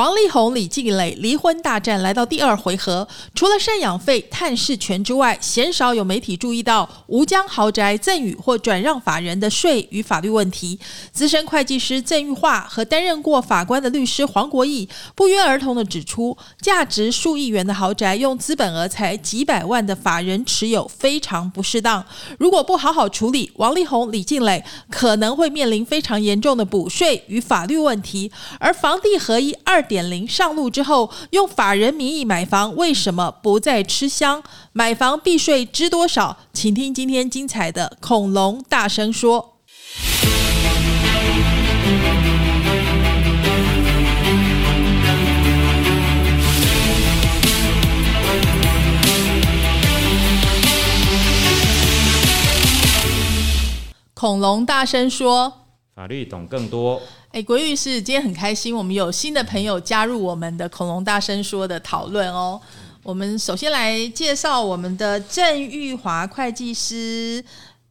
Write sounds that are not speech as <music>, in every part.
王力宏、李静蕾离婚大战来到第二回合，除了赡养费、探视权之外，鲜少有媒体注意到吴江豪宅赠与或转让法人的税与法律问题。资深会计师郑玉化和担任过法官的律师黄国义不约而同的指出，价值数亿元的豪宅用资本额才几百万的法人持有非常不适当。如果不好好处理，王力宏、李静蕾可能会面临非常严重的补税与法律问题。而房地合一二。点零上路之后，用法人名义买房，为什么不再吃香？买房避税知多少？请听今天精彩的恐龙大声说。恐龙大声说，法律懂更多。哎，国律师，今天很开心，我们有新的朋友加入我们的“恐龙大声说”的讨论哦。我们首先来介绍我们的郑玉华会计师，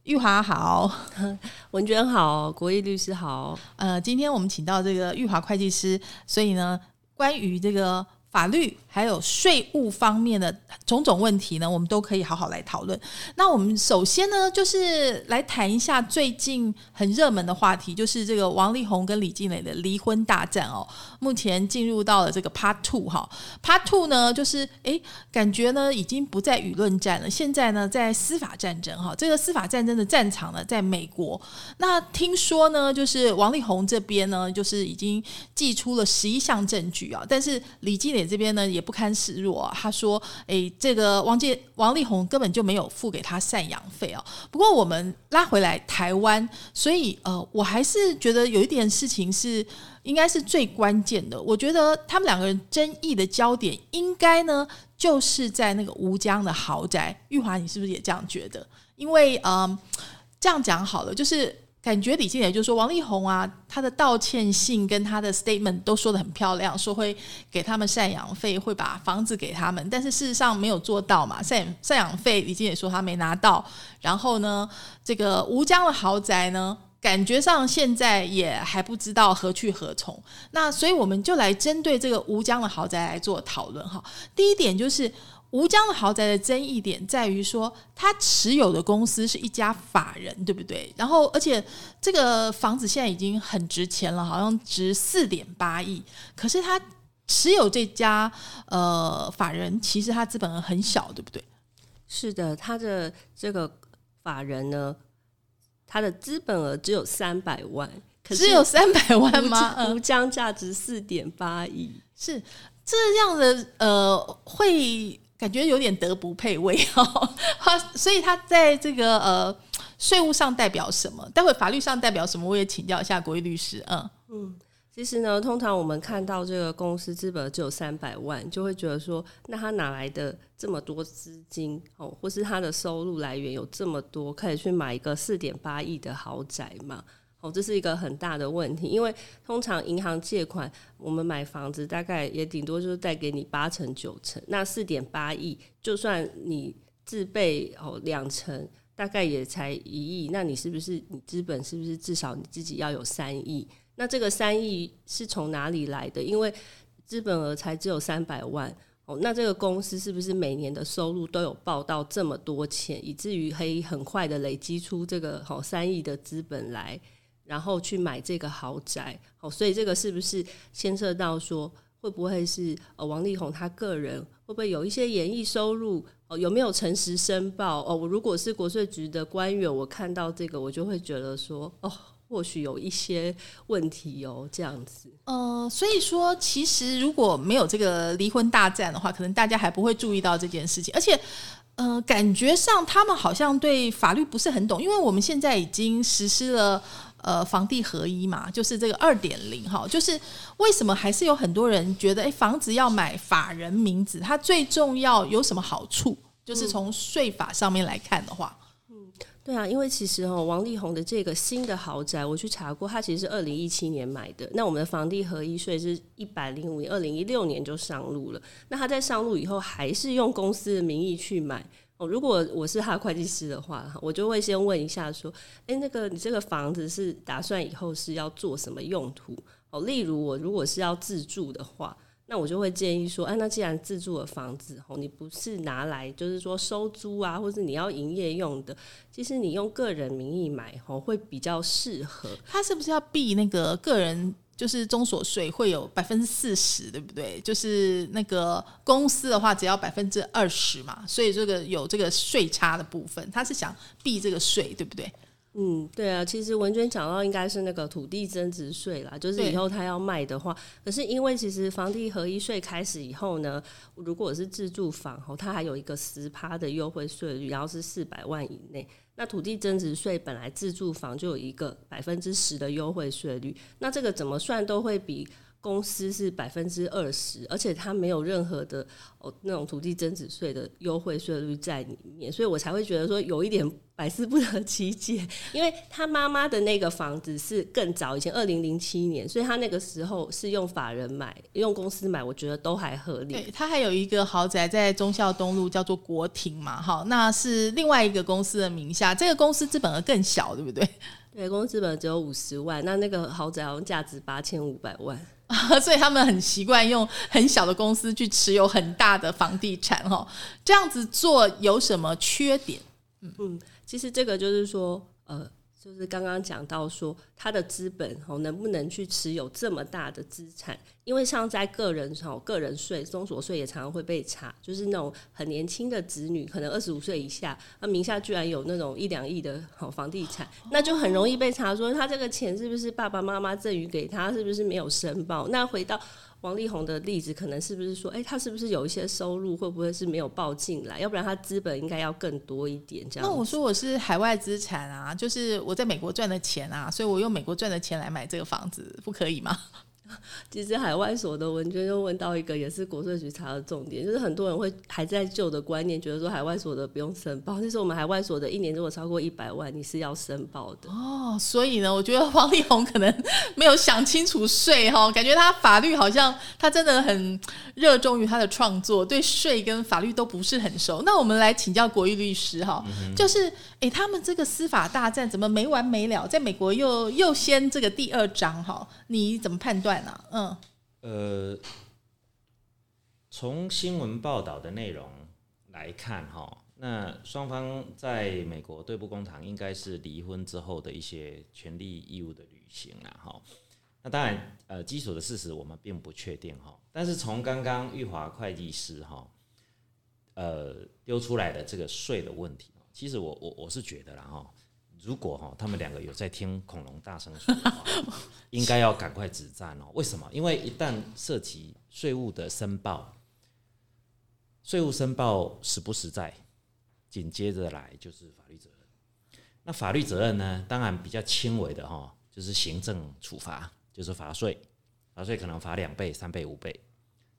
玉华好，<laughs> 文娟好，国义律师好。呃，今天我们请到这个玉华会计师，所以呢，关于这个。法律还有税务方面的种种问题呢，我们都可以好好来讨论。那我们首先呢，就是来谈一下最近很热门的话题，就是这个王力宏跟李静蕾的离婚大战哦。目前进入到了这个 Part Two 哈，Part Two 呢，就是诶，感觉呢已经不在舆论战了，现在呢在司法战争哈。这个司法战争的战场呢，在美国。那听说呢，就是王力宏这边呢，就是已经寄出了十一项证据啊，但是李静蕾。这边呢也不堪示弱，他说：“哎，这个王建王力宏根本就没有付给他赡养费哦。”不过我们拉回来台湾，所以呃，我还是觉得有一点事情是应该是最关键的。我觉得他们两个人争议的焦点应该呢就是在那个吴江的豪宅。玉华，你是不是也这样觉得？因为嗯，这样讲好了，就是。感觉李静也就说王力宏啊，他的道歉信跟他的 statement 都说的很漂亮，说会给他们赡养费，会把房子给他们，但是事实上没有做到嘛。赡赡养费李静也说他没拿到，然后呢，这个吴江的豪宅呢，感觉上现在也还不知道何去何从。那所以我们就来针对这个吴江的豪宅来做讨论哈。第一点就是。吴江的豪宅的争议点在于说，他持有的公司是一家法人，对不对？然后，而且这个房子现在已经很值钱了，好像值四点八亿。可是他持有这家呃法人，其实他资本额很小，对不对？是的，他的这个法人呢，他的资本额只有三百万，只有三百万吗？吴江价值四点八亿，是这样的，呃，会。感觉有点德不配位哦，<laughs> 所以他在这个呃税务上代表什么？待会法律上代表什么？我也请教一下国义律师。嗯嗯，其实呢，通常我们看到这个公司资本只有三百万，就会觉得说，那他哪来的这么多资金哦？或是他的收入来源有这么多，可以去买一个四点八亿的豪宅嘛？哦，这是一个很大的问题，因为通常银行借款，我们买房子大概也顶多就是贷给你八成九成，那四点八亿，就算你自备哦两成，大概也才一亿，那你是不是你资本是不是至少你自己要有三亿？那这个三亿是从哪里来的？因为资本额才只有三百万哦，那这个公司是不是每年的收入都有报到这么多钱，以至于可以很快的累积出这个好三亿的资本来？然后去买这个豪宅，哦，所以这个是不是牵涉到说会不会是呃王力宏他个人会不会有一些演艺收入？哦，有没有诚实申报？哦，我如果是国税局的官员，我看到这个我就会觉得说，哦，或许有一些问题哦，这样子。呃，所以说其实如果没有这个离婚大战的话，可能大家还不会注意到这件事情，而且。呃，感觉上他们好像对法律不是很懂，因为我们现在已经实施了呃房地合一嘛，就是这个二点零哈，就是为什么还是有很多人觉得，哎，房子要买法人名字，它最重要有什么好处？就是从税法上面来看的话，对啊，因为其实哦，王力宏的这个新的豪宅，我去查过，他其实是二零一七年买的。那我们的房地合一税是一百零五年，二零一六年就上路了。那他在上路以后，还是用公司的名义去买哦。如果我是他会计师的话，我就会先问一下说，哎，那个你这个房子是打算以后是要做什么用途？哦，例如我如果是要自住的话。那我就会建议说，哎，那既然自住的房子吼，你不是拿来就是说收租啊，或者你要营业用的，其实你用个人名义买哦会比较适合。他是不是要避那个个人就是中所税会有百分之四十，对不对？就是那个公司的话只要百分之二十嘛，所以这个有这个税差的部分，他是想避这个税，对不对？嗯，对啊，其实文娟讲到应该是那个土地增值税啦，就是以后他要卖的话，可是因为其实房地合一税开始以后呢，如果是自住房哦，它还有一个十趴的优惠税率，然后是四百万以内，那土地增值税本来自住房就有一个百分之十的优惠税率，那这个怎么算都会比。公司是百分之二十，而且它没有任何的哦那种土地增值税的优惠税率在里面，所以我才会觉得说有一点百思不得其解。因为他妈妈的那个房子是更早以前二零零七年，所以他那个时候是用法人买，用公司买，我觉得都还合理。对他还有一个豪宅在忠孝东路，叫做国庭嘛，哈，那是另外一个公司的名下，这个公司资本额更小，对不对？对，公司资本只有五十万，那那个豪宅好像价值八千五百万。<laughs> 所以他们很习惯用很小的公司去持有很大的房地产，哈，这样子做有什么缺点？嗯，其实这个就是说，呃。就是刚刚讲到说，他的资本哦能不能去持有这么大的资产？因为像在个人哦，个人税、中所税也常常会被查。就是那种很年轻的子女，可能二十五岁以下，那名下居然有那种一两亿的好房地产，那就很容易被查说他这个钱是不是爸爸妈妈赠予给他，是不是没有申报？那回到。王力宏的例子，可能是不是说，哎，他是不是有一些收入，会不会是没有报进来？要不然他资本应该要更多一点。这样。那我说我是海外资产啊，就是我在美国赚的钱啊，所以我用美国赚的钱来买这个房子，不可以吗？<laughs> 其实海外所的文娟就问到一个，也是国税局查的重点，就是很多人会还在旧的观念，觉得说海外所得不用申报。其实我们海外所得一年如果超过一百万，你是要申报的哦。所以呢，我觉得王力宏可能 <laughs> 没有想清楚税哈，感觉他法律好像他真的很热衷于他的创作，对税跟法律都不是很熟。那我们来请教国玉律师哈，就是哎，他们这个司法大战怎么没完没了？在美国又又掀这个第二章哈，你怎么判断？嗯，呃，从新闻报道的内容来看，哈，那双方在美国对簿公堂，应该是离婚之后的一些权利义务的履行了，哈。那当然，呃，基础的事实我们并不确定，哈。但是从刚刚玉华会计师，哈，呃，丢出来的这个税的问题，其实我我我是觉得啦，哈。如果哈他们两个有在听恐龙大声说的话，应该要赶快止战哦。为什么？因为一旦涉及税务的申报，税务申报实不实在，紧接着来就是法律责任。那法律责任呢？当然比较轻微的哈，就是行政处罚，就是罚税，罚税可能罚两倍、三倍、五倍。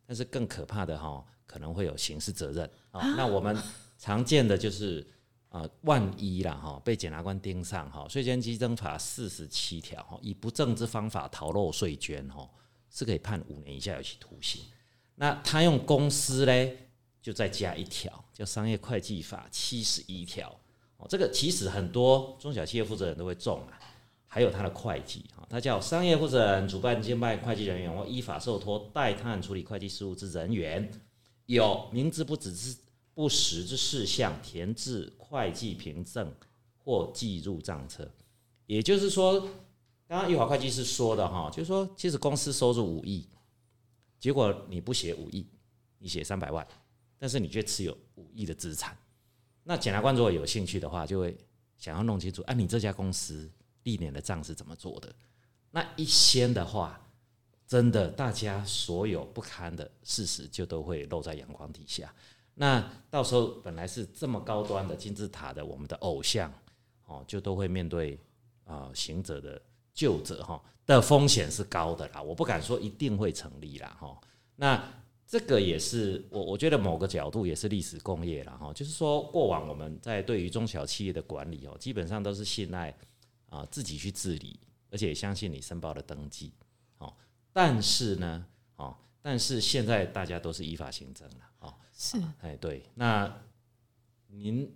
但是更可怕的哈，可能会有刑事责任啊。那我们常见的就是。啊，万一啦哈，被检察官盯上哈，税捐稽征法四十七条，以不正之方法逃漏税捐哈，是可以判五年以下有期徒刑。那他用公司嘞，就再加一条，叫商业会计法七十一条。哦，这个其实很多中小企业负责人都会中啊，还有他的会计哈，他叫商业负责人、主办兼办会计人员或依法受托代他人处理会计事务之人员，有明知不只是。不实之事项填至会计凭证或记入账册，也就是说，刚刚玉华会计师说的哈，就是说，其实公司收入五亿，结果你不写五亿，你写三百万，但是你却持有五亿的资产，那检察官如果有兴趣的话，就会想要弄清楚，哎，你这家公司历年的账是怎么做的？那一掀的话，真的大家所有不堪的事实就都会露在阳光底下。那到时候本来是这么高端的金字塔的我们的偶像，哦，就都会面对啊行者的救者哈的风险是高的啦，我不敢说一定会成立啦哈。那这个也是我我觉得某个角度也是历史工业了哈，就是说过往我们在对于中小企业的管理哦，基本上都是信赖啊自己去治理，而且相信你申报的登记哦。但是呢，哦，但是现在大家都是依法行政了。是，哎对，那您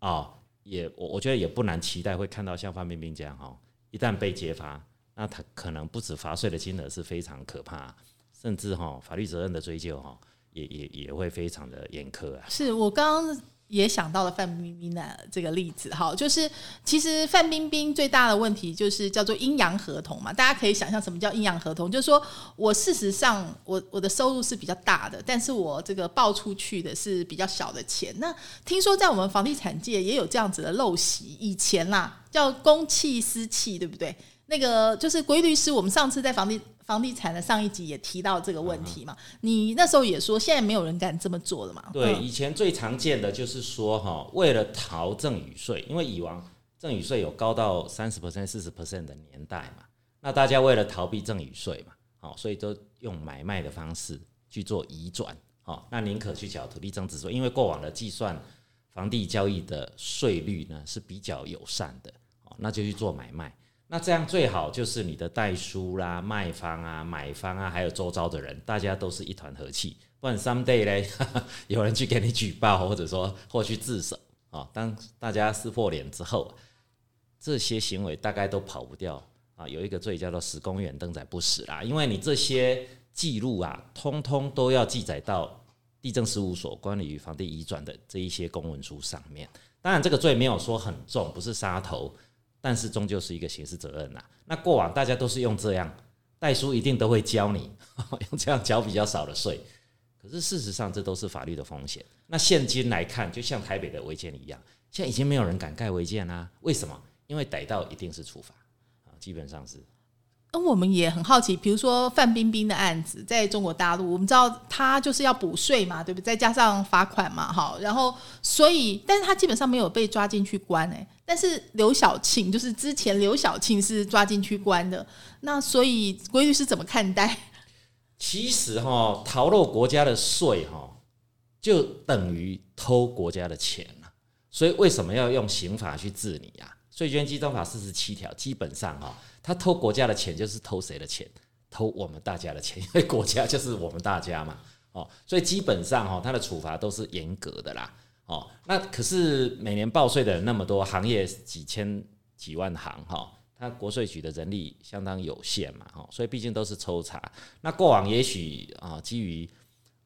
哦也我我觉得也不难期待会看到像范冰冰这样哈，一旦被揭发，那他可能不止罚税的金额是非常可怕。甚至哈法律责任的追究哈，也也也会非常的严苛啊。是我刚刚也想到了范冰冰的这个例子哈，就是其实范冰冰最大的问题就是叫做阴阳合同嘛。大家可以想象什么叫阴阳合同，就是说我事实上我我的收入是比较大的，但是我这个报出去的是比较小的钱。那听说在我们房地产界也有这样子的陋习，以前啦叫公器私器，对不对？那个就是规律师，我们上次在房地。房地产的上一集也提到这个问题嘛？你那时候也说，现在没有人敢这么做了嘛？对，以前最常见的就是说，哈，为了逃赠与税，因为以往赠与税有高到三十 percent、四十 percent 的年代嘛，那大家为了逃避赠与税嘛，好，所以都用买卖的方式去做移转，好，那宁可去缴土地增值税，因为过往的计算房地交易的税率呢是比较友善的，哦，那就去做买卖。那这样最好就是你的代书啦、卖方啊、买方啊，还有周遭的人，大家都是一团和气。不然 someday 嘞，<laughs> 有人去给你举报，或者说或去自首啊。当大家撕破脸之后，这些行为大概都跑不掉啊。有一个罪叫做“死公园登载不死”啦，因为你这些记录啊，通通都要记载到地政事务所关于房地移转的这一些公文书上面。当然，这个罪没有说很重，不是杀头。但是终究是一个刑事责任呐。那过往大家都是用这样代书，一定都会教你 <laughs> 用这样交比较少的税。可是事实上，这都是法律的风险。那现今来看，就像台北的违建一样，现在已经没有人敢盖违建啦。为什么？因为逮到一定是处罚啊，基本上是。那我们也很好奇，比如说范冰冰的案子，在中国大陆，我们知道她就是要补税嘛，对不对？再加上罚款嘛，哈，然后所以，但是她基本上没有被抓进去关诶。但是刘晓庆就是之前刘晓庆是抓进去关的，那所以规律是怎么看待？其实哈，逃漏国家的税哈，就等于偷国家的钱了。所以为什么要用刑法去治你啊？税捐稽征法四十七条，基本上哈，他偷国家的钱就是偷谁的钱？偷我们大家的钱，因为国家就是我们大家嘛。哦，所以基本上哈，他的处罚都是严格的啦。哦，那可是每年报税的人那么多，行业几千几万行哈，他国税局的人力相当有限嘛，哈，所以毕竟都是抽查。那过往也许啊，基于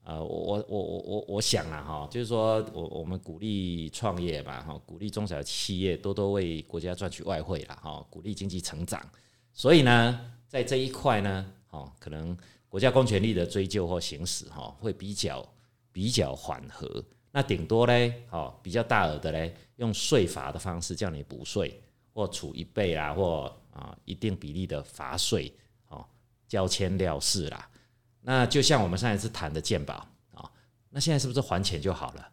呃，我我我我我我想了哈，就是说我我们鼓励创业嘛，哈，鼓励中小企业多多为国家赚取外汇了，哈，鼓励经济成长。所以呢，在这一块呢，哦，可能国家公权力的追究或行使哈，会比较比较缓和。那顶多嘞，哦，比较大额的嘞，用税罚的方式叫你补税，或处一倍啦，或啊一定比例的罚税，哦，交签了事啦。那就像我们上一次谈的鉴宝啊，那现在是不是还钱就好了？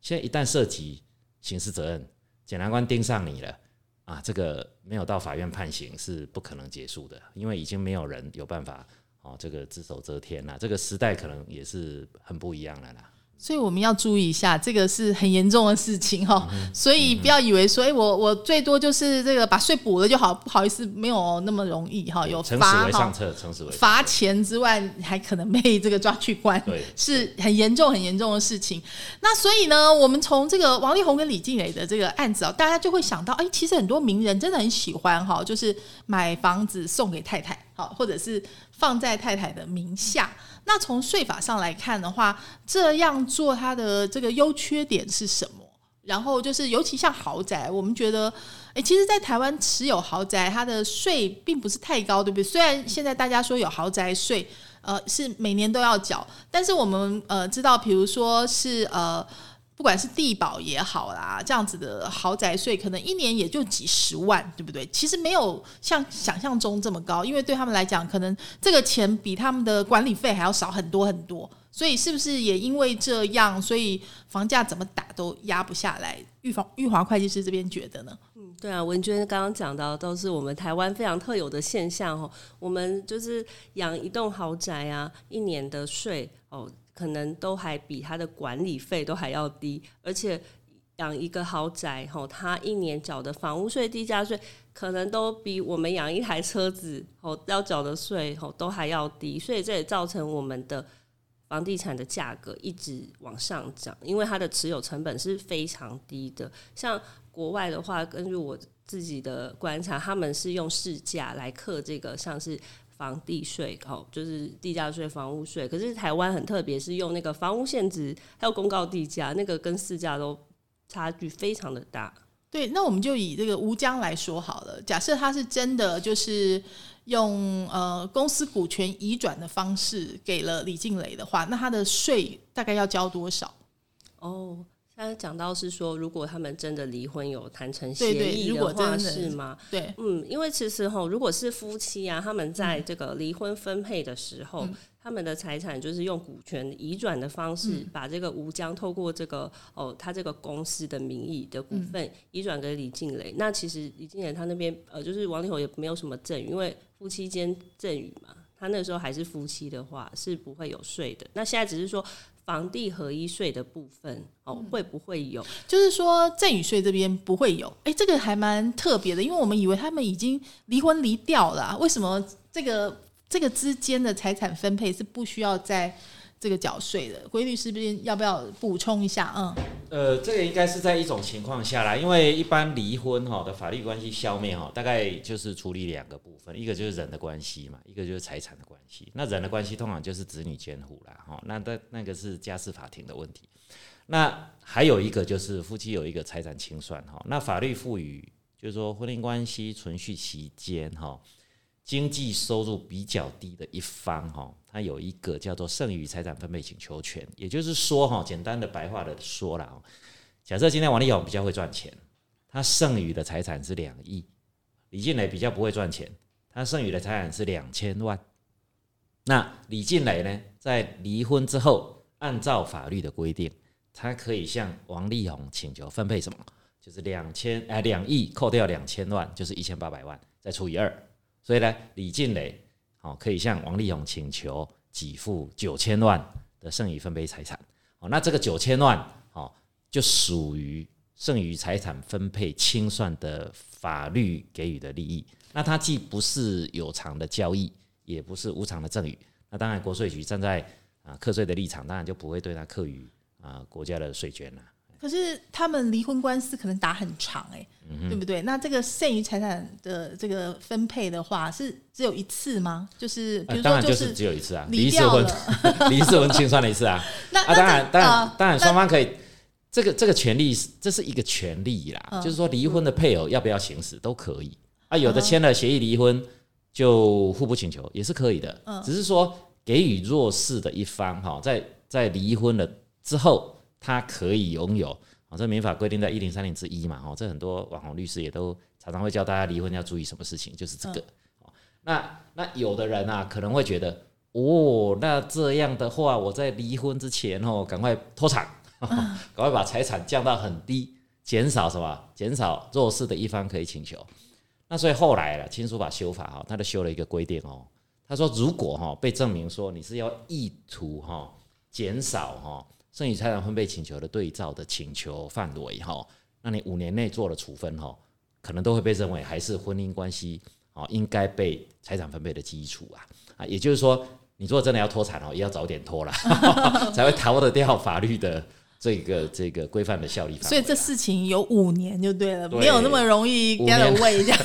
现在一旦涉及刑事责任，检察官盯上你了啊，这个没有到法院判刑是不可能结束的，因为已经没有人有办法哦，这个只手遮天了。这个时代可能也是很不一样了啦。所以我们要注意一下，这个是很严重的事情哈。所以不要以为说，哎，我我最多就是这个把税补了就好，不好意思，没有那么容易哈。有罚哈，罚钱之外，还可能被这个抓去关，是很严重很严重的事情。那所以呢，我们从这个王力宏跟李静蕾的这个案子啊，大家就会想到，哎，其实很多名人真的很喜欢哈，就是买房子送给太太，好，或者是放在太太的名下。那从税法上来看的话，这样做它的这个优缺点是什么？然后就是，尤其像豪宅，我们觉得，诶，其实，在台湾持有豪宅，它的税并不是太高，对不对？虽然现在大家说有豪宅税，呃，是每年都要缴，但是我们呃知道，比如说是呃。不管是地保也好啦，这样子的豪宅税可能一年也就几十万，对不对？其实没有像想象中这么高，因为对他们来讲，可能这个钱比他们的管理费还要少很多很多。所以是不是也因为这样，所以房价怎么打都压不下来？玉房玉华会计师这边觉得呢？嗯，对啊，文娟刚刚讲到都是我们台湾非常特有的现象哦。我们就是养一栋豪宅啊，一年的税哦。可能都还比它的管理费都还要低，而且养一个豪宅吼，它一年缴的房屋税、地价税，可能都比我们养一台车子吼要缴的税吼都还要低，所以这也造成我们的房地产的价格一直往上涨，因为它的持有成本是非常低的。像国外的话，根据我自己的观察，他们是用市价来克这个，像是。房地税哦，就是地价税、房屋税。可是台湾很特别，是用那个房屋限值，还有公告地价，那个跟市价都差距非常的大。对，那我们就以这个吴江来说好了。假设他是真的就是用呃公司股权移转的方式给了李静蕾的话，那他的税大概要交多少？哦。刚才讲到是说，如果他们真的离婚有谈成协议的话，是吗？对，嗯，因为其实哈，如果是夫妻啊，他们在这个离婚分配的时候，他们的财产就是用股权移转的方式，把这个吴江透过这个哦，他这个公司的名义的股份移转给李静蕾。那其实李静蕾他那边呃，就是王力宏也没有什么赠与，因为夫妻间赠与嘛，他那时候还是夫妻的话是不会有税的。那现在只是说。房地合一税的部分哦，会不会有？就是说赠与税这边不会有。哎，这个还蛮特别的，因为我们以为他们已经离婚离掉了，为什么这个这个之间的财产分配是不需要在？这个缴税的规律是不是要不要补充一下？嗯，呃，这个应该是在一种情况下啦，因为一般离婚哈的法律关系消灭哈，大概就是处理两个部分，一个就是人的关系嘛，一个就是财产的关系。那人的关系通常就是子女监护啦，哈，那那那个是家事法庭的问题。那还有一个就是夫妻有一个财产清算哈，那法律赋予就是说婚姻关系存续期间哈。经济收入比较低的一方，哈，他有一个叫做剩余财产分配请求权。也就是说，哈，简单的白话的说了，假设今天王力宏比较会赚钱，他剩余的财产是两亿；李静蕾比较不会赚钱，他剩余的财产是两千万。那李静蕾呢，在离婚之后，按照法律的规定，他可以向王力宏请求分配什么？就是两千，哎，两亿扣掉两千万，就是一千八百万，再除以二。所以呢，李静蕾好可以向王力宏请求给付九千万的剩余分配财产。哦，那这个九千万哦，就属于剩余财产分配清算的法律给予的利益。那它既不是有偿的交易，也不是无偿的赠与。那当然，国税局站在啊课税的立场，当然就不会对他课予啊国家的税捐了。可是他们离婚官司可能打很长哎，对不对？那这个剩余财产的这个分配的话，是只有一次吗？就是比如说，就是只有一次啊，离次婚，<laughs> 离次婚清算了一次啊。<laughs> 那啊，当然，当然，当然，双方可以这个这个权利是这是一个权利啦，就是说离婚的配偶要不要行使都可以啊。有的签了协议离婚就互不请求也是可以的，只是说给予弱势的一方哈，在在离婚了之后。他可以拥有哦，这民法规定在一零三零之一嘛，哦，这很多网红律师也都常常会教大家离婚要注意什么事情，就是这个。哦那那有的人啊，可能会觉得，哦，那这样的话，我在离婚之前哦，赶快脱产，<laughs> 赶快把财产降到很低，减少什么？减少弱势的一方可以请求。那所以后来了，亲属法修法哈，他就修了一个规定哦，他说如果哈被证明说你是要意图哈减少哈。剩余财产分配请求的对照的请求范围哈，那你五年内做了处分哈，可能都会被认为还是婚姻关系啊，应该被财产分配的基础啊啊，也就是说，你如果真的要脱产哦，也要早点脱了，<laughs> 才会逃得掉法律的这个这个规范的效力。所以这事情有五年就对了，没有那么容易 get away 这样。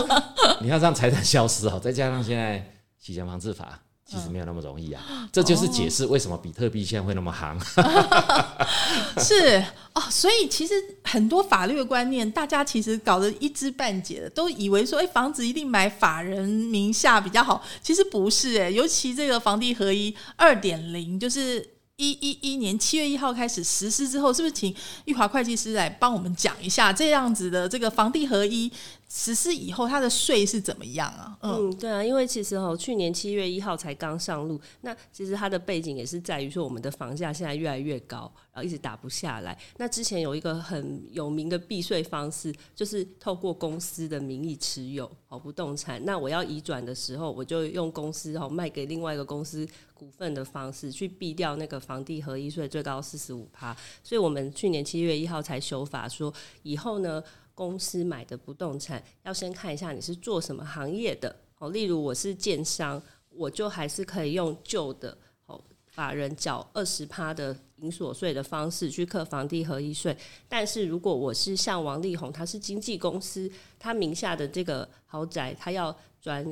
<laughs> 你要让财产消失哦，再加上现在洗钱防治法。其实没有那么容易啊，这就是解释为什么比特币现在会那么行。<laughs> 是哦，所以其实很多法律的观念，大家其实搞得一知半解的，都以为说，哎，房子一定买法人名下比较好。其实不是哎，尤其这个房地合一二点零，就是一一一年七月一号开始实施之后，是不是请玉华会计师来帮我们讲一下这样子的这个房地合一实施以后，它的税是怎么样啊？嗯，对啊，因为其实哦，去年七月一号才刚上路，那其实它的背景也是在于说，我们的房价现在越来越高，然后一直打不下来。那之前有一个很有名的避税方式，就是透过公司的名义持有哦不动产，那我要移转的时候，我就用公司哦卖给另外一个公司股份的方式去避掉那个房地合一税最高四十五趴。所以我们去年七月一号才修法说，以后呢。公司买的不动产要先看一下你是做什么行业的哦，例如我是建商，我就还是可以用旧的哦，法人缴二十趴的营所税的方式去课房地合一税。但是如果我是像王力宏，他是经纪公司，他名下的这个豪宅，他要转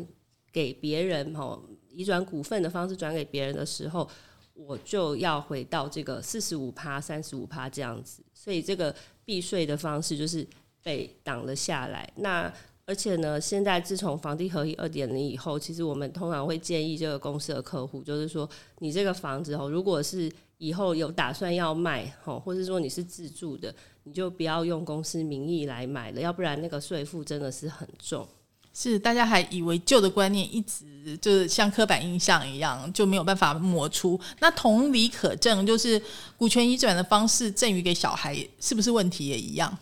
给别人哦，移转股份的方式转给别人的时候，我就要回到这个四十五趴、三十五趴这样子。所以这个避税的方式就是。被挡了下来。那而且呢，现在自从房地合一二点零以后，其实我们通常会建议这个公司的客户，就是说，你这个房子哦，如果是以后有打算要卖哦，或者说你是自住的，你就不要用公司名义来买了，要不然那个税负真的是很重。是大家还以为旧的观念一直就是像刻板印象一样，就没有办法抹除。那同理可证，就是股权移转的方式赠予给小孩，是不是问题也一样？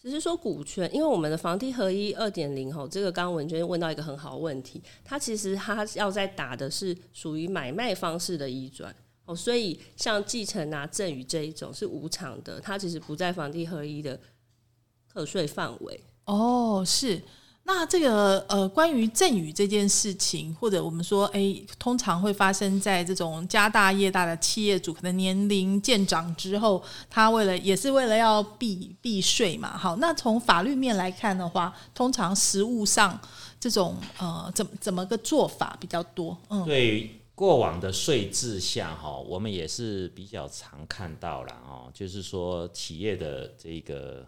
只是说股权，因为我们的房地合一二点零吼，这个刚刚文娟问到一个很好问题，它其实它要在打的是属于买卖方式的移转哦，所以像继承啊、赠与这一种是无偿的，它其实不在房地合一的课税范围哦，是。那这个呃，关于赠与这件事情，或者我们说，哎，通常会发生在这种家大业大的企业主，可能年龄渐长之后，他为了也是为了要避避税嘛。好，那从法律面来看的话，通常实务上这种呃，怎怎么个做法比较多？嗯，对，过往的税制下哈，我们也是比较常看到了哦，就是说企业的这个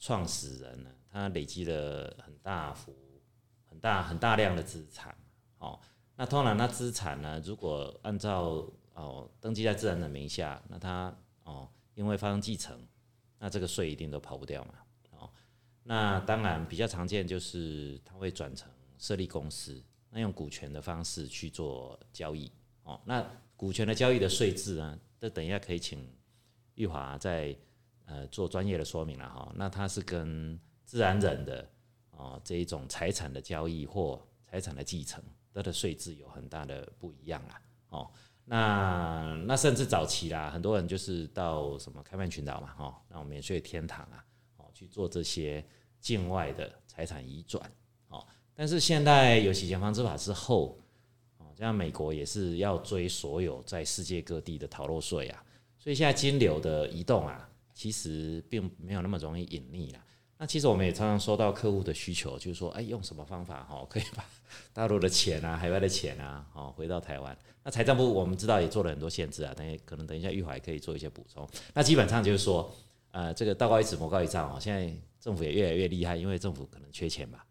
创始人呢。他累积了大幅、很大、很大量的资产，哦，那通常那资产呢，如果按照哦登记在自然人名下，那他哦因为发生继承，那这个税一定都跑不掉嘛，哦，那当然比较常见就是他会转成设立公司，那用股权的方式去做交易，哦，那股权的交易的税制呢，这等一下可以请玉华在呃做专业的说明了哈，那他是跟自然人的哦这一种财产的交易或财产的继承，它的税制有很大的不一样啦。哦，那那甚至早期啦，很多人就是到什么开曼群岛嘛，哦，那种免税天堂啊，哦去做这些境外的财产移转，哦，但是现在有洗钱防治法之后，哦，像美国也是要追所有在世界各地的逃漏税啊，所以现在金流的移动啊，其实并没有那么容易隐匿了。那其实我们也常常收到客户的需求，就是说，哎，用什么方法哈，<laughs> 可以把大陆的钱啊、海外的钱啊，哦，回到台湾。那财政部我们知道也做了很多限制啊，等下可能等一下玉华也可以做一些补充。那基本上就是说，呃，这个道高一尺，魔高一丈哦。现在政府也越来越厉害，因为政府可能缺钱吧，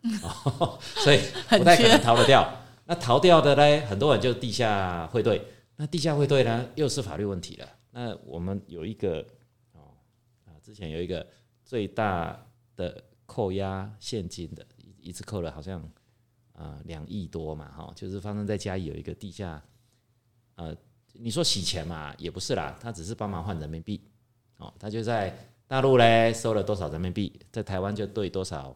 哦 <laughs> 所以不太可能逃得掉。那逃掉的呢，很多人就地下汇兑。那地下汇兑呢，又是法律问题了。那我们有一个哦啊，之前有一个最大。的扣押现金的，一次扣了好像啊两亿多嘛，哈，就是发生在家里有一个地下，呃，你说洗钱嘛，也不是啦，他只是帮忙换人民币，哦，他就在大陆嘞收了多少人民币，在台湾就兑多少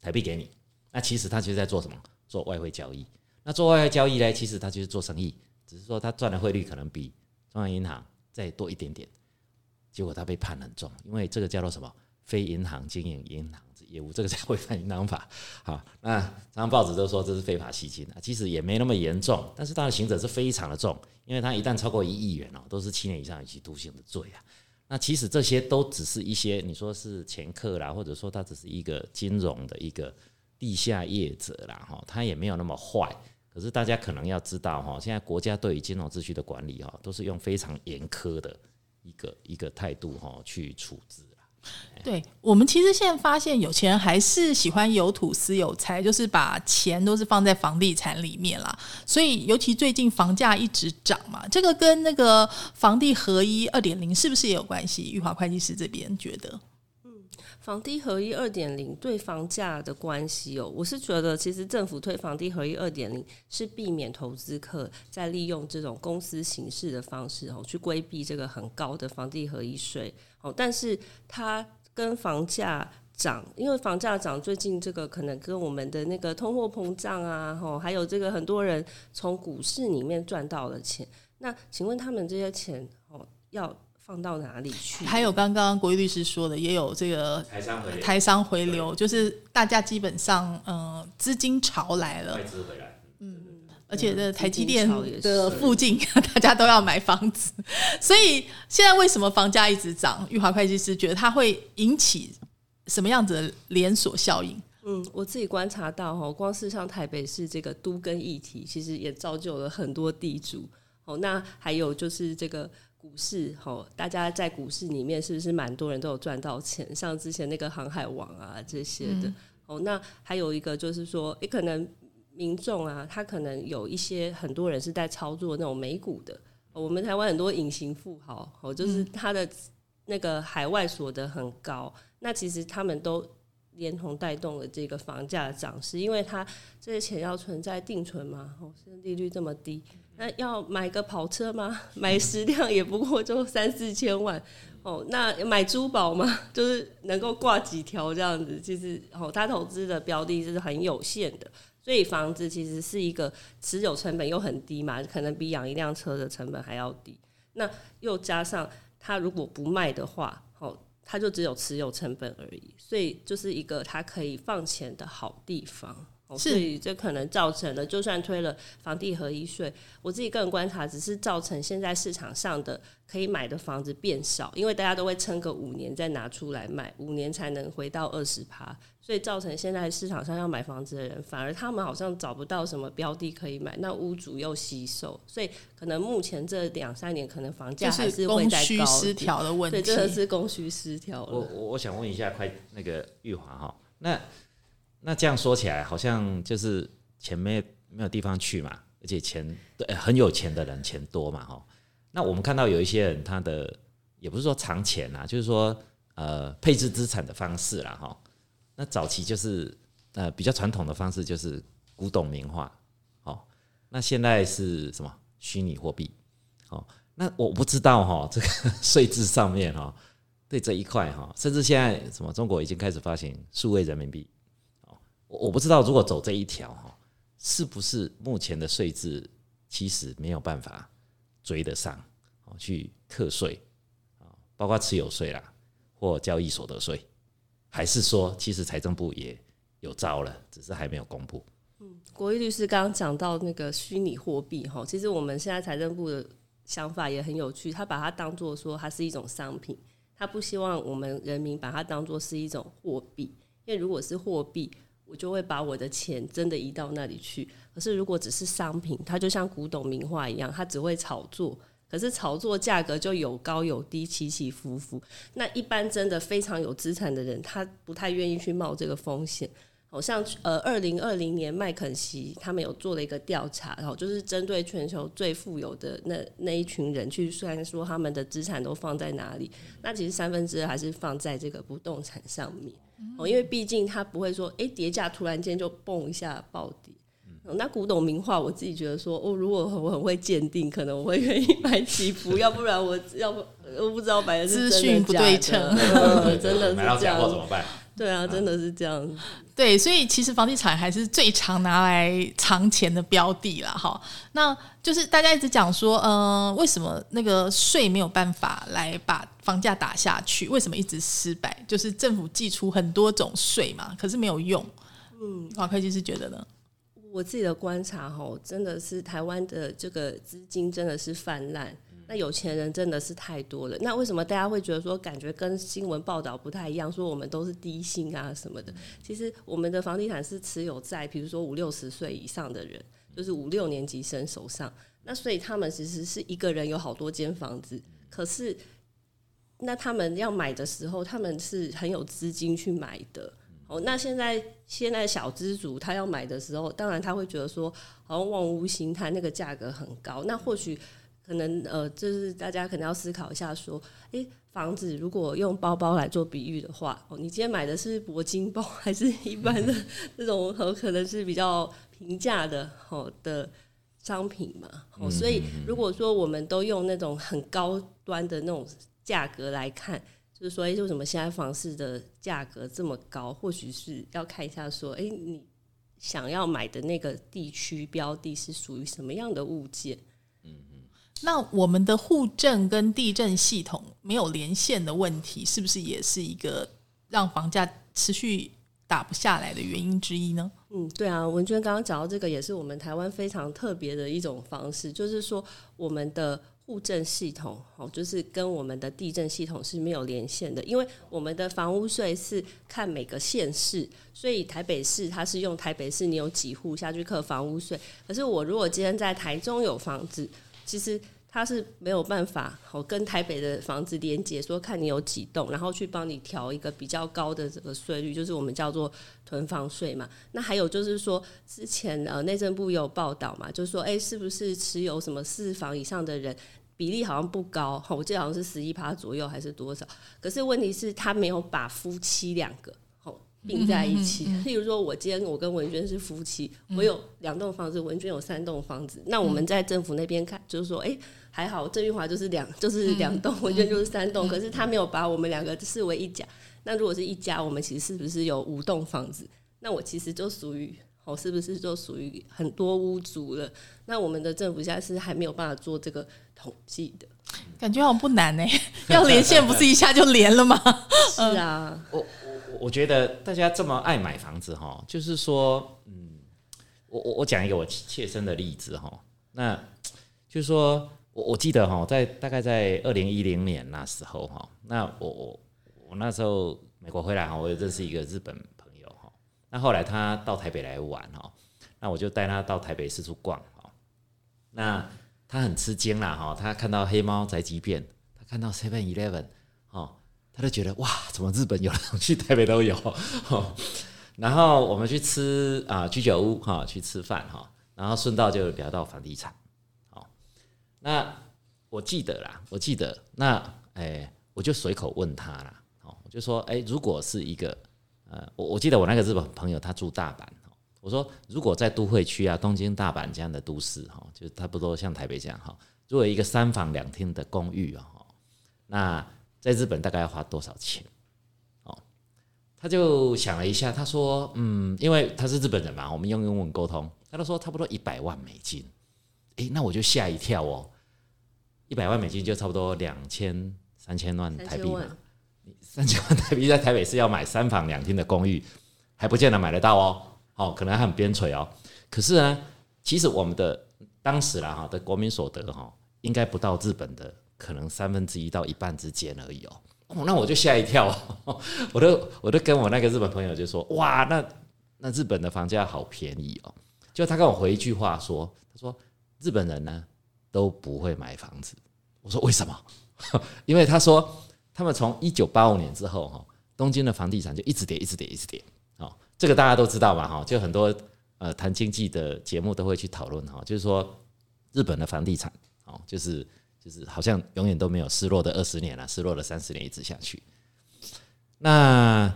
台币给你，那其实他就在做什么？做外汇交易。那做外汇交易嘞，其实他就是做生意，只是说他赚的汇率可能比中央银行再多一点点，结果他被判很重，因为这个叫做什么？非银行经营银行业务，这个才违反银行法。<laughs> 好，那常常报纸都说这是非法吸金啊，其实也没那么严重，但是它的刑责是非常的重，因为他一旦超过一亿元哦，都是七年以上有期徒刑的罪啊。那其实这些都只是一些你说是前客啦，或者说他只是一个金融的一个地下业者啦，哈，他也没有那么坏。可是大家可能要知道哈，现在国家对于金融秩序的管理哈，都是用非常严苛的一个一个态度哈去处置。对我们其实现在发现，有钱人还是喜欢有土私有财，就是把钱都是放在房地产里面啦。所以，尤其最近房价一直涨嘛，这个跟那个房地合一二点零是不是也有关系？玉华会计师这边觉得。房地合一二点零对房价的关系哦，我是觉得其实政府推房地合一二点零是避免投资客在利用这种公司形式的方式哦，去规避这个很高的房地合一税哦，但是它跟房价涨，因为房价涨，最近这个可能跟我们的那个通货膨胀啊，吼，还有这个很多人从股市里面赚到了钱，那请问他们这些钱哦要？放到哪里去？还有刚刚国玉律师说的，也有这个台商回流，台商回流，就是大家基本上，嗯，资金潮来了，外资回来，嗯，而且这台积电的附近，<laughs> 大家都要买房子，所以现在为什么房价一直涨？玉华会计师觉得它会引起什么样子的连锁效应？嗯，我自己观察到哈，光是像台北市这个都跟议题，其实也造就了很多地主。哦，那还有就是这个股市，吼，大家在股市里面是不是蛮多人都有赚到钱？像之前那个航海王啊这些的。哦，那还有一个就是说，也可能民众啊，他可能有一些很多人是在操作那种美股的。我们台湾很多隐形富豪，哦，就是他的那个海外所得很高，那其实他们都连同带动了这个房价的涨势，因为他这些钱要存在定存嘛，哦，现在利率这么低。那要买个跑车吗？<laughs> 买十辆也不过就三四千万哦。那买珠宝吗？<laughs> 就是能够挂几条这样子。其实哦，他投资的标的是很有限的，所以房子其实是一个持有成本又很低嘛，可能比养一辆车的成本还要低。那又加上他如果不卖的话，哦，他就只有持有成本而已，所以就是一个他可以放钱的好地方。所以这可能造成了，就算推了房地合一税，我自己个人观察，只是造成现在市场上的可以买的房子变少，因为大家都会撑个五年再拿出来卖，五年才能回到二十趴，所以造成现在市场上要买房子的人，反而他们好像找不到什么标的可以买，那屋主又吸售，所以可能目前这两三年可能房价还是会在高需失调的问题，对，真的是供需失调我了。我我想问一下，快那个玉华哈，那那这样说起来，好像就是钱没没有地方去嘛，而且钱对很有钱的人钱多嘛哈。那我们看到有一些人，他的也不是说藏钱啊，就是说呃配置资产的方式啦哈。那早期就是呃比较传统的方式就是古董名画，哦，那现在是什么虚拟货币？哦，那我不知道哈，这个 <laughs> 税制上面哈，对这一块哈，甚至现在什么中国已经开始发行数位人民币，我不知道如果走这一条哈，是不是目前的税制其实没有办法追得上哦，去课税啊，包括持有税啦或交易所得税，还是说其实财政部也有招了，只是还没有公布。嗯国义律师刚刚讲到那个虚拟货币哈，其实我们现在财政部的想法也很有趣，他把它当做说它是一种商品，他不希望我们人民把它当做是一种货币，因为如果是货币，我就会把我的钱真的移到那里去。可是如果只是商品，它就像古董名画一样，它只会炒作，可是炒作价格就有高有低，起起伏伏。那一般真的非常有资产的人，他不太愿意去冒这个风险。好像呃，二零二零年麦肯锡他们有做了一个调查，然后就是针对全球最富有的那那一群人去算说他们的资产都放在哪里。那其实三分之二还是放在这个不动产上面哦，因为毕竟它不会说哎跌价突然间就蹦一下暴跌。哦那古董名画，我自己觉得说，哦，如果我很会鉴定，可能我会愿意买几幅，要不然我要不我不知道买的是真的资讯不假的对称嗯真的是买到假这样货怎么办？对啊，真的是这样。对，所以其实房地产还是最常拿来藏钱的标的啦，哈。那就是大家一直讲说，呃，为什么那个税没有办法来把房价打下去？为什么一直失败？就是政府寄出很多种税嘛，可是没有用。嗯，华会计是觉得呢？我自己的观察吼，真的是台湾的这个资金真的是泛滥，那有钱人真的是太多了。那为什么大家会觉得说，感觉跟新闻报道不太一样，说我们都是低薪啊什么的？其实我们的房地产是持有在，比如说五六十岁以上的人，就是五六年级生手上。那所以他们其实是一个人有好多间房子，可是那他们要买的时候，他们是很有资金去买的。哦，那现在现在小资主他要买的时候，当然他会觉得说，好像望屋兴叹，那个价格很高。那或许可能呃，就是大家可能要思考一下，说，诶，房子如果用包包来做比喻的话，哦，你今天买的是铂金包，还是一般的这种很，可能是比较平价的，好的商品嘛？哦，所以如果说我们都用那种很高端的那种价格来看，就是说，诶，为什么现在房市的价格这么高？或许是要看一下，说，诶，你想要买的那个地区标的是属于什么样的物件？那我们的户政跟地震系统没有连线的问题，是不是也是一个让房价持续打不下来的原因之一呢？嗯，对啊，文娟刚刚讲到这个，也是我们台湾非常特别的一种方式，就是说我们的户政系统，哦，就是跟我们的地震系统是没有连线的，因为我们的房屋税是看每个县市，所以台北市它是用台北市你有几户下去扣房屋税，可是我如果今天在台中有房子。其实它是没有办法，我跟台北的房子连接，说看你有几栋，然后去帮你调一个比较高的这个税率，就是我们叫做囤房税嘛。那还有就是说，之前呃内政部有报道嘛，就说，哎，是不是持有什么四房以上的人比例好像不高，我记得好像是十一趴左右还是多少？可是问题是，他没有把夫妻两个。并在一起，例如说，我今天我跟文娟是夫妻，我有两栋房子，文娟有三栋房子，那我们在政府那边看，就是说，哎，还好郑玉华就是两就是两栋，<laughs> 文娟就是三栋，可是他没有把我们两个视为一家。那如果是一家，我们其实是不是有五栋房子？那我其实就属于，哦，是不是就属于很多屋主了？那我们的政府现在是还没有办法做这个统计的，<laughs> 感觉好像不难呢，要连线不是一下就连了吗？<laughs> 是啊，我。我我觉得大家这么爱买房子哈，就是说，嗯，我我我讲一个我切身的例子哈，那就是说我我记得哈，在大概在二零一零年那时候哈，那我我我那时候美国回来哈，我也认识一个日本那后来他到台北来玩哈，那我就带他到台北四处逛哈，那他很吃惊啦哈，他看到黑猫宅急便，他看到 Seven Eleven 哦。他就觉得哇，怎么日本有去台北都有，<laughs> 然后我们去吃啊居酒屋哈，去吃饭哈，然后顺道就聊到房地产，好，那我记得啦，我记得那哎，我就随口问他啦，哦，我就说哎，如果是一个呃，我我记得我那个日本朋友他住大阪，我说如果在都会区啊，东京、大阪这样的都市哈，就差不多像台北这样哈，如果一个三房两厅的公寓啊，那在日本大概要花多少钱？哦，他就想了一下，他说：“嗯，因为他是日本人嘛，我们用英文沟通，他就说差不多一百万美金。”诶，那我就吓一跳哦，一百万美金就差不多两千三千万台币嘛。三千万台币在台北是要买三房两厅的公寓，还不见得买得到哦。哦，可能还很边陲哦。可是呢，其实我们的当时啦哈的国民所得哈，应该不到日本的。可能三分之一到一半之间而已哦，哦，那我就吓一跳，<laughs> 我都我都跟我那个日本朋友就说，哇，那那日本的房价好便宜哦，就他跟我回一句话说，他说日本人呢都不会买房子，我说为什么？<laughs> 因为他说他们从一九八五年之后哈，东京的房地产就一直跌，一直跌，一直跌，哦，这个大家都知道嘛哈，就很多呃谈经济的节目都会去讨论哈，就是说日本的房地产哦，就是。就是好像永远都没有失落的二十年了，失落了三十年一直下去。那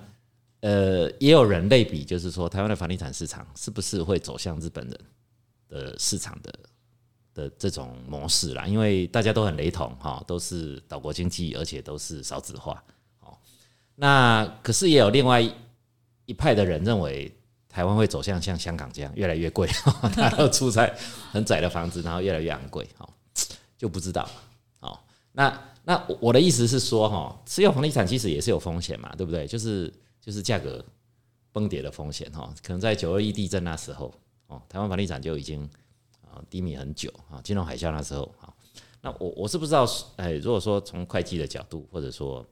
呃，也有人类比，就是说台湾的房地产市场是不是会走向日本人的市场的的这种模式啦？因为大家都很雷同哈，都是岛国经济，而且都是少子化。哦，那可是也有另外一派的人认为，台湾会走向像香港这样越来越贵，<laughs> 大家都住在很窄的房子，然后越来越昂贵。哈。就不知道，哦，那那我的意思是说，哈，持有房地产其实也是有风险嘛，对不对？就是就是价格崩跌的风险，哈，可能在九二一地震那时候，哦，台湾房地产就已经低迷很久啊，金融海啸那时候，啊，那我我是不知道，哎，如果说从会计的角度，或者说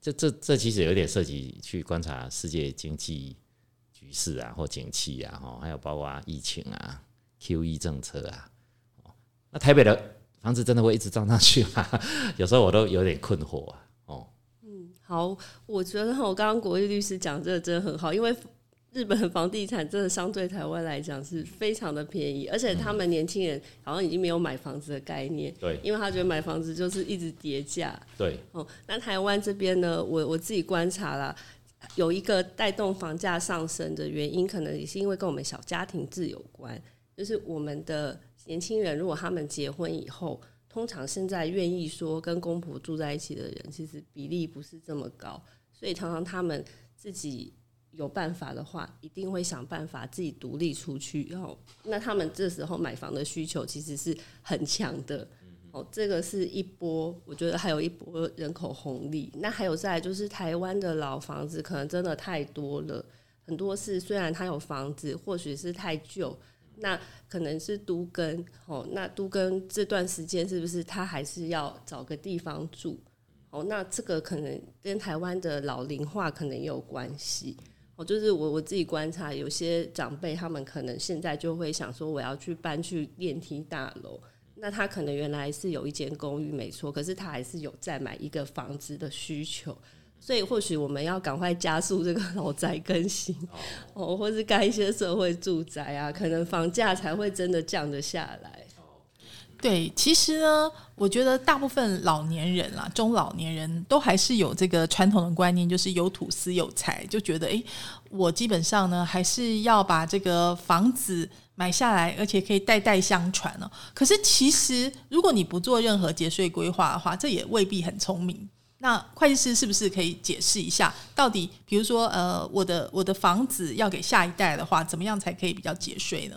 这这这其实有点涉及去观察世界经济局势啊，或景气啊，哈，还有包括疫情啊，Q E 政策啊，那台北的。房子真的会一直涨上去吗？<laughs> 有时候我都有点困惑啊。哦，嗯，好，我觉得我刚刚国立律师讲这个真的很好，因为日本房地产真的相对台湾来讲是非常的便宜，而且他们年轻人好像已经没有买房子的概念，对。因为他觉得买房子就是一直叠价。对，哦，那台湾这边呢，我我自己观察啦，有一个带动房价上升的原因，可能也是因为跟我们小家庭制有关，就是我们的年轻人如果他们结婚以后，通常现在愿意说跟公婆住在一起的人，其实比例不是这么高，所以常常他们自己有办法的话，一定会想办法自己独立出去。然后，那他们这时候买房的需求其实是很强的。哦，这个是一波，我觉得还有一波人口红利。那还有再来就是台湾的老房子可能真的太多了，很多是虽然它有房子，或许是太旧，那可能是都跟哦。那都跟这段时间是不是他还是要找个地方住？哦，那这个可能跟台湾的老龄化可能也有关系。哦，就是我我自己观察，有些长辈他们可能现在就会想说，我要去搬去电梯大楼。那他可能原来是有一间公寓没错，可是他还是有再买一个房子的需求，所以或许我们要赶快加速这个老宅更新，<laughs> 哦，或是盖一些社会住宅啊，可能房价才会真的降得下来。对，其实呢，我觉得大部分老年人啦，中老年人都还是有这个传统的观念，就是有土司有财，就觉得诶，我基本上呢还是要把这个房子买下来，而且可以代代相传哦。可是其实如果你不做任何节税规划的话，这也未必很聪明。那会计师是不是可以解释一下，到底比如说呃，我的我的房子要给下一代的话，怎么样才可以比较节税呢？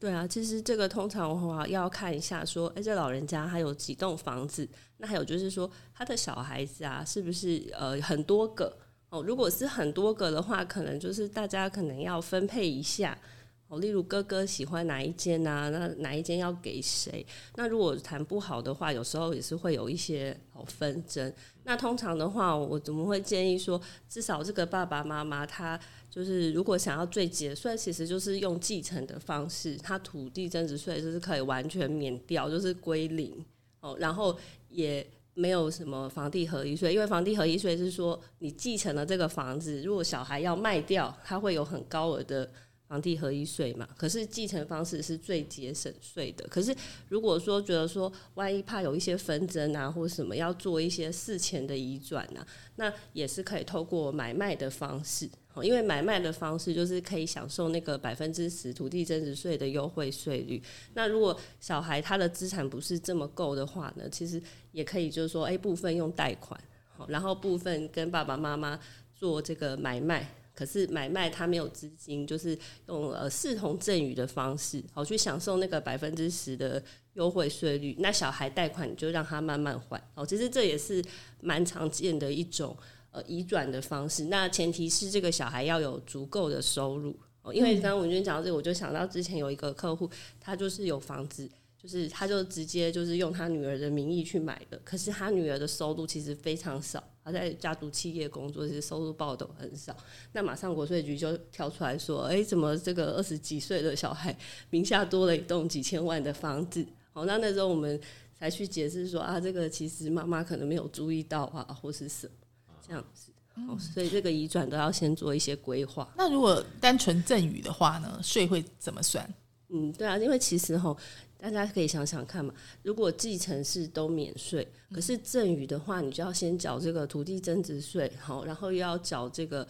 对啊，其实这个通常的话要看一下，说，哎，这老人家他有几栋房子，那还有就是说他的小孩子啊，是不是呃很多个哦？如果是很多个的话，可能就是大家可能要分配一下哦。例如哥哥喜欢哪一间啊？那哪一间要给谁？那如果谈不好的话，有时候也是会有一些哦纷争。那通常的话，我怎么会建议说，至少这个爸爸妈妈他。就是如果想要最节税，其实就是用继承的方式，他土地增值税就是可以完全免掉，就是归零哦，然后也没有什么房地合一税，因为房地合一税是说你继承了这个房子，如果小孩要卖掉，他会有很高额的。房地合一税嘛，可是继承方式是最节省税的。可是如果说觉得说，万一怕有一些纷争啊，或什么要做一些事前的移转啊，那也是可以透过买卖的方式。因为买卖的方式就是可以享受那个百分之十土地增值税的优惠税率。那如果小孩他的资产不是这么够的话呢，其实也可以就是说，哎，部分用贷款，然后部分跟爸爸妈妈做这个买卖。可是买卖他没有资金，就是用呃视同赠与的方式，好去享受那个百分之十的优惠税率。那小孩贷款你就让他慢慢还，哦，其实这也是蛮常见的一种呃移转的方式。那前提是这个小孩要有足够的收入哦，因为刚刚文娟讲到这个，我就想到之前有一个客户，他就是有房子。就是他就直接就是用他女儿的名义去买的，可是他女儿的收入其实非常少，他在家族企业工作，其实收入报都很少。那马上国税局就跳出来说：“哎，怎么这个二十几岁的小孩名下多了一栋几千万的房子？”哦，那那时候我们才去解释说：“啊，这个其实妈妈可能没有注意到啊，或是什么这样子。”哦，所以这个移转都要先做一些规划。那如果单纯赠与的话呢，税会怎么算？嗯，对啊，因为其实哈。大家可以想想看嘛，如果继承是都免税，可是赠与的话，你就要先缴这个土地增值税，好，然后又要缴这个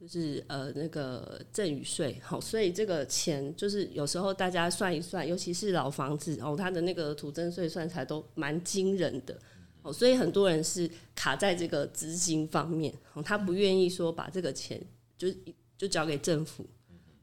就是呃那个赠与税，好，所以这个钱就是有时候大家算一算，尤其是老房子哦，它的那个土增税算起来都蛮惊人的，哦，所以很多人是卡在这个资金方面，哦，他不愿意说把这个钱就就交给政府。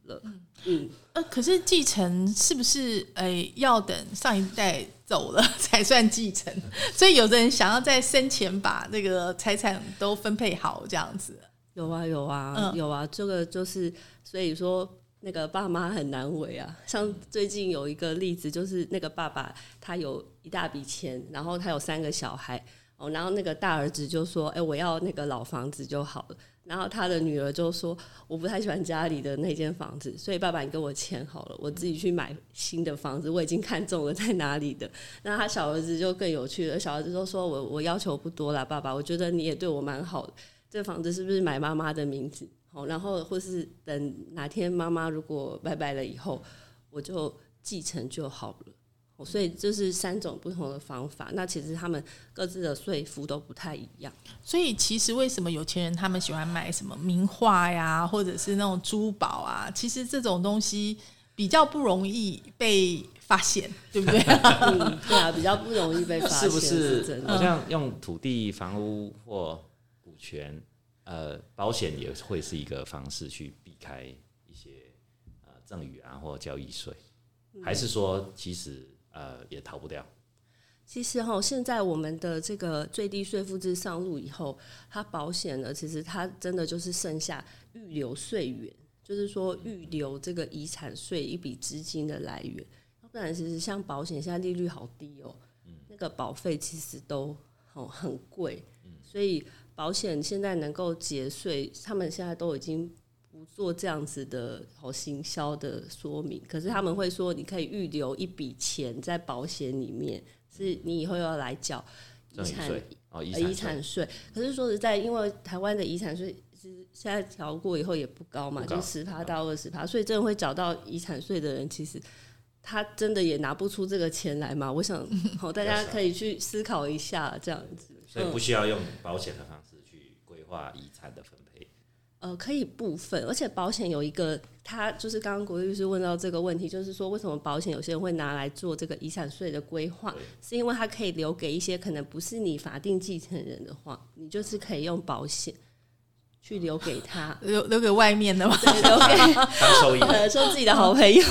了，嗯，呃，可是继承是不是诶要等上一代走了 <laughs> 才算继承？所以有的人想要在生前把那个财产都分配好，这样子。有啊，有啊，有啊，这个就是所以说那个爸妈很难为啊。像最近有一个例子，就是那个爸爸他有一大笔钱，然后他有三个小孩哦，然后那个大儿子就说：“哎，我要那个老房子就好了。”然后他的女儿就说：“我不太喜欢家里的那间房子，所以爸爸你给我钱好了，我自己去买新的房子。我已经看中了在哪里的。”那他小儿子就更有趣了，小儿子就说：“我我要求不多啦，爸爸，我觉得你也对我蛮好的。这房子是不是买妈妈的名字？好，然后或是等哪天妈妈如果拜拜了以后，我就继承就好了。哦所以就是三种不同的方法，那其实他们各自的税负都不太一样。所以其实为什么有钱人他们喜欢买什么名画呀，或者是那种珠宝啊？其实这种东西比较不容易被发现，对不对？<laughs> 嗯，对啊，比较不容易被发现，是不真是？的。好像用土地、房屋或股权，呃，保险也会是一个方式去避开一些呃赠与啊或交易税，还是说其实呃也逃不掉？其实哈，现在我们的这个最低税负制上路以后，它保险呢，其实它真的就是剩下预留税源，就是说预留这个遗产税一笔资金的来源。要不然，其实像保险现在利率好低哦，那个保费其实都哦很贵，所以保险现在能够节税，他们现在都已经不做这样子的好行销的说明，可是他们会说，你可以预留一笔钱在保险里面，是你以后要来缴遗产税哦，遗产税。可是说实在，因为台湾的遗产税是现在调过以后也不高嘛，高就十趴到二十趴，所以真的会缴到遗产税的人，其实他真的也拿不出这个钱来嘛。我想，<laughs> 好，大家可以去思考一下这样子。所以不需要用保险的方式去规划遗产的分配。呃，可以部分，而且保险有一个，他就是刚刚国律师问到这个问题，就是说为什么保险有些人会拿来做这个遗产税的规划，是因为它可以留给一些可能不是你法定继承人的话，你就是可以用保险去留给他，<laughs> 留留给外面的嘛。对，留给 <laughs> <laughs> 当受益人呃说自己的好朋友，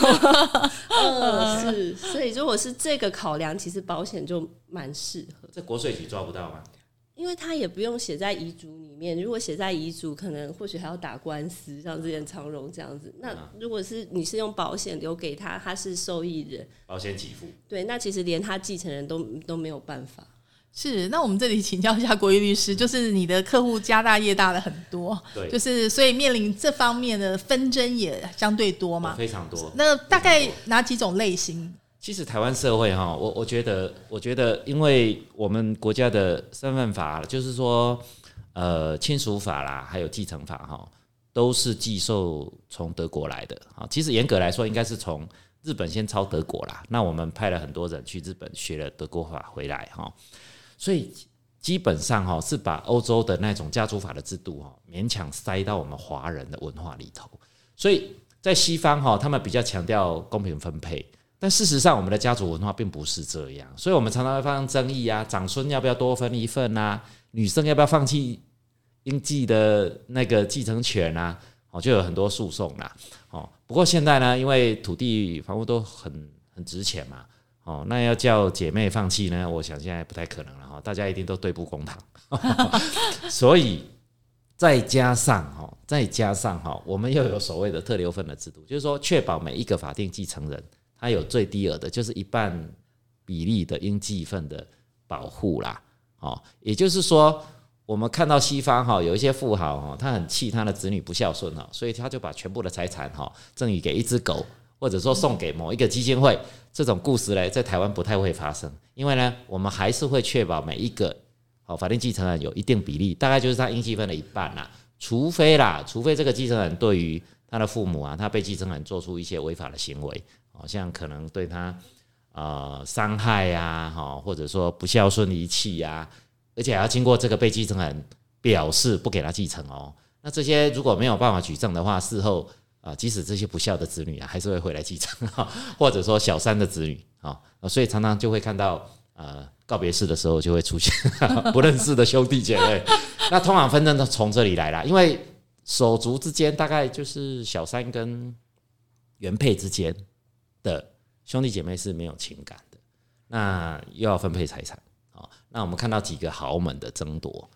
嗯，是，所以如果是这个考量，其实保险就蛮适合。这国税局抓不到吗？因为他也不用写在遗嘱里面，如果写在遗嘱，可能或许还要打官司，像之前长荣这样子。那如果是你是用保险留给他，他是受益人，保险给付对，那其实连他继承人都都没有办法。是，那我们这里请教一下国义律师，就是你的客户家大业大的很多，对，就是所以面临这方面的纷争也相对多嘛。非常多。那大概哪几种类型？其实台湾社会哈，我我觉得，我觉得，因为我们国家的身份法，就是说，呃，亲属法啦，还有继承法哈，都是寄售从德国来的啊。其实严格来说，应该是从日本先抄德国啦。那我们派了很多人去日本学了德国法回来哈，所以基本上哈是把欧洲的那种家族法的制度哈勉强塞到我们华人的文化里头。所以在西方哈，他们比较强调公平分配。但事实上，我们的家族文化并不是这样，所以我们常常会发生争议啊，长孙要不要多分一份啊？女生要不要放弃应继的那个继承权啊？哦，就有很多诉讼啦。哦，不过现在呢，因为土地、房屋都很很值钱嘛，哦，那要叫姐妹放弃呢，我想现在不太可能了哈，大家一定都对簿公堂，<laughs> 所以再加上哈，再加上哈，我们又有所谓的特留份的制度，就是说确保每一个法定继承人。它有最低额的，就是一半比例的应计份的保护啦，哦，也就是说，我们看到西方哈有一些富豪哈，他很气他的子女不孝顺哈，所以他就把全部的财产哈赠予给一只狗，或者说送给某一个基金会，这种故事呢，在台湾不太会发生，因为呢，我们还是会确保每一个好法定继承人有一定比例，大概就是他应计分的一半啦，除非啦，除非这个继承人对于他的父母啊，他被继承人做出一些违法的行为。好像可能对他呃伤害呀，哈，或者说不孝顺遗弃呀，而且还要经过这个被继承人表示不给他继承哦。那这些如果没有办法举证的话，事后啊，即使这些不孝的子女啊，还是会回来继承哈，或者说小三的子女啊，所以常常就会看到呃告别式的时候就会出现 <laughs> 不认识的兄弟姐妹。那通常纷争都从这里来啦，因为手足之间大概就是小三跟原配之间。的兄弟姐妹是没有情感的，那又要分配财产啊。那我们看到几个豪门的争夺，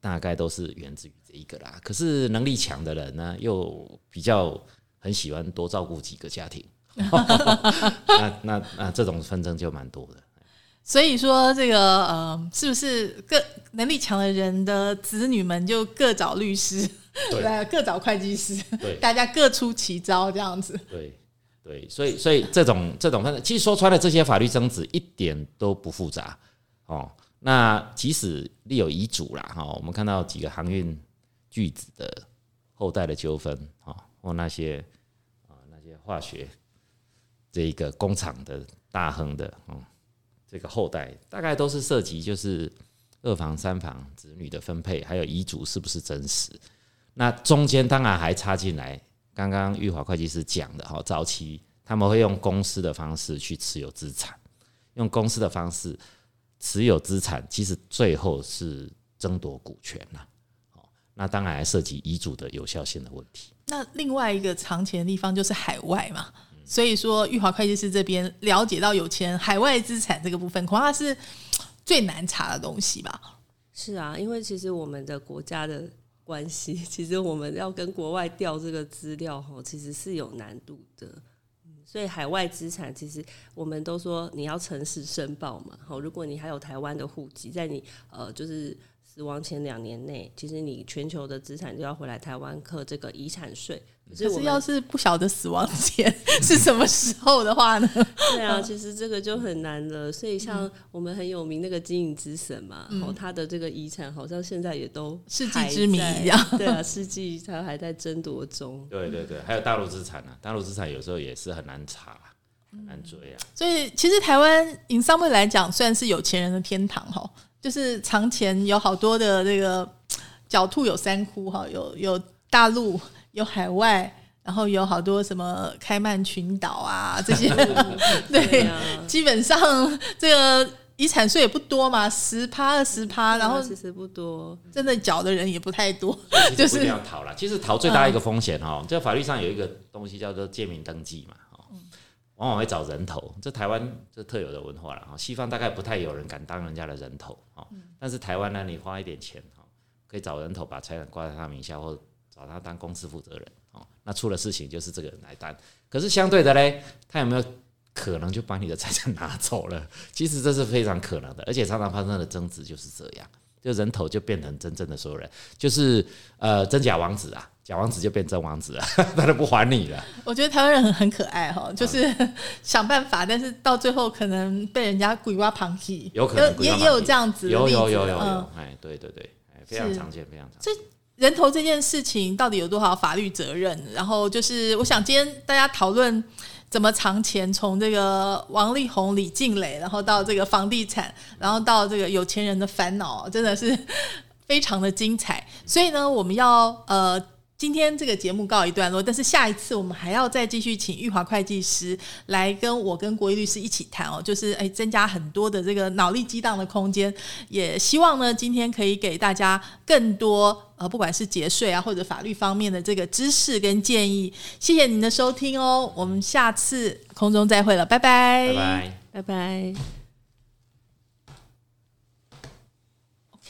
大概都是源自于这一个啦。可是能力强的人呢，又比较很喜欢多照顾几个家庭，<laughs> 那那那这种纷争就蛮多的。所以说，这个呃，是不是各能力强的人的子女们就各找律师，对，<laughs> 各找会计师，对，大家各出奇招这样子。对。对，所以所以这种这种，其实说穿了，这些法律争执一点都不复杂哦。那即使立有遗嘱啦，哈，我们看到几个航运巨子的后代的纠纷啊，或那些啊那些化学这一个工厂的大亨的哦这个后代，大概都是涉及就是二房三房子女的分配，还有遗嘱是不是真实？那中间当然还插进来，刚刚玉华会计师讲的哈，早期他们会用公司的方式去持有资产，用公司的方式持有资产，其实最后是争夺股权了。那当然还涉及遗嘱的有效性的问题。那另外一个藏钱的地方就是海外嘛，所以说玉华会计师这边了解到有钱海外资产这个部分，恐怕是最难查的东西吧？是啊，因为其实我们的国家的关系，<laughs> 其实我们要跟国外调这个资料，哈，其实是有难度的。所以海外资产，其实我们都说你要诚实申报嘛。好，如果你还有台湾的户籍，在你呃，就是。死亡前两年内，其实你全球的资产就要回来台湾课这个遗产税。可是要是不晓得死亡前 <laughs> 是什么时候的话呢？<laughs> 对啊，其实这个就很难了。所以像我们很有名那个金银之神嘛，哦，他的这个遗产好像现在也都世纪之谜一样。对啊，世纪他还在争夺中。<laughs> 对对对，还有大陆资产呢，大陆资产有时候也是很难查、很难追啊。所以其实台湾以上位来讲，算是有钱人的天堂哈。就是藏钱有好多的这个 <tsk> 狡兔有三窟哈，有有大陆，有海外，然后有好多什么开曼群岛啊 <laughs> 这些，对，基本上这个遗产税也不多嘛，十趴二十趴，然后其实不多，真的缴的人也不太多，就是要逃了。其实逃最大一个风险哈，在法律上有一个东西叫做借名登记嘛。往往会找人头，这台湾这特有的文化了哈。西方大概不太有人敢当人家的人头哈，但是台湾呢，你花一点钱哈，可以找人头把财产挂在他名下，或找他当公司负责人哦。那出了事情就是这个人来担。可是相对的嘞，他有没有可能就把你的财产拿走了？<laughs> 其实这是非常可能的，而且常常发生的争执就是这样。就人头就变成真正的所有人，就是呃真假王子啊，假王子就变真王子了，<laughs> 他都不还你了。我觉得台湾人很很可爱哈，就是 <laughs> 想办法，但是到最后可能被人家鬼挖旁体，有可能也也有这样子，有有有有有，哎，对对对，非常常见，非常常见。这人头这件事情到底有多少法律责任？然后就是我想今天大家讨论。怎么藏钱？从这个王力宏、李静蕾，然后到这个房地产，然后到这个有钱人的烦恼，真的是非常的精彩。所以呢，我们要呃。今天这个节目告一段落，但是下一次我们还要再继续请玉华会计师来跟我跟国义律师一起谈哦，就是诶增加很多的这个脑力激荡的空间，也希望呢今天可以给大家更多呃不管是节税啊或者法律方面的这个知识跟建议。谢谢您的收听哦，我们下次空中再会了，拜拜，拜拜，拜拜。